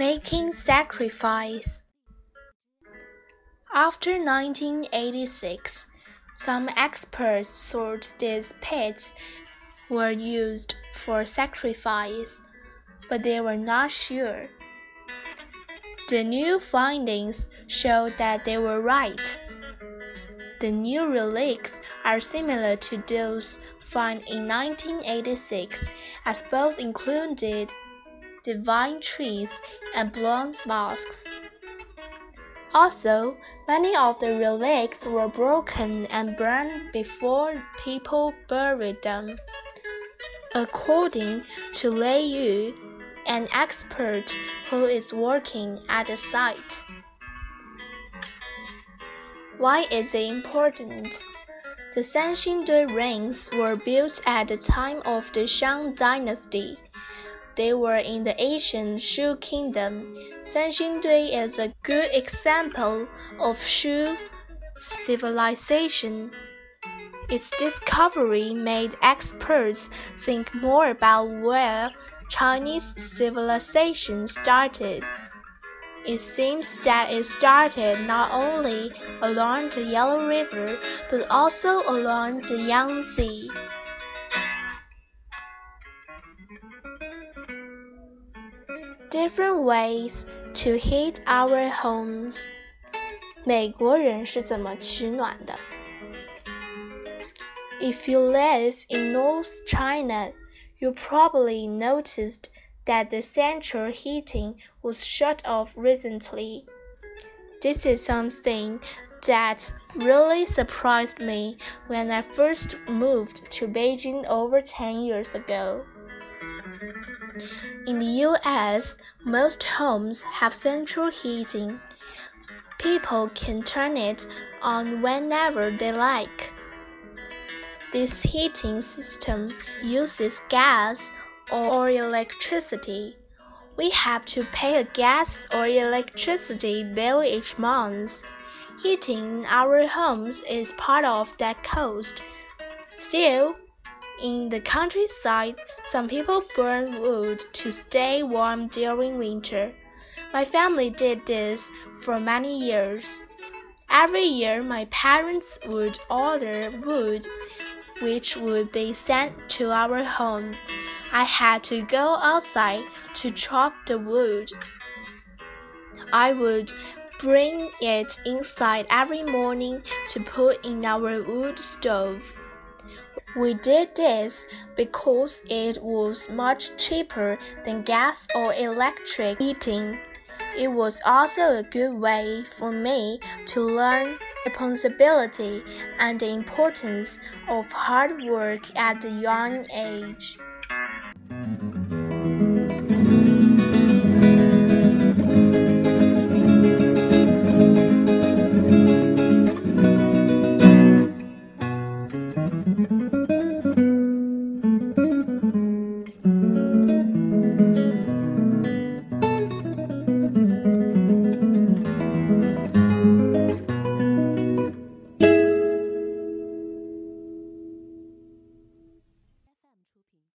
making sacrifice. After 1986, some experts thought these pits were used for sacrifice, but they were not sure. The new findings showed that they were right. The new relics are similar to those found in 1986, as both included divine trees and bronze masks. Also, many of the relics were broken and burned before people buried them. According to Lei Yu, an expert who is working at the site. Why is it important? The Sanxingdui rings were built at the time of the Shang dynasty. They were in the ancient Shu kingdom. Sanxingdui is a good example of Shu civilization. Its discovery made experts think more about where Chinese civilization started. It seems that it started not only along the Yellow River but also along the Yangtze. Different ways to heat our homes. 美国人是怎么取暖的？If you live in North China, you probably noticed that the central heating was shut off recently. This is something that really surprised me when I first moved to Beijing over 10 years ago. In the US, most homes have central heating. People can turn it on whenever they like. This heating system uses gas or electricity. We have to pay a gas or electricity bill each month. Heating our homes is part of that cost. Still, in the countryside, some people burn wood to stay warm during winter. My family did this for many years. Every year, my parents would order wood, which would be sent to our home. I had to go outside to chop the wood. I would bring it inside every morning to put in our wood stove. We did this because it was much cheaper than gas or electric heating. It was also a good way for me to learn responsibility and the importance of hard work at a young age.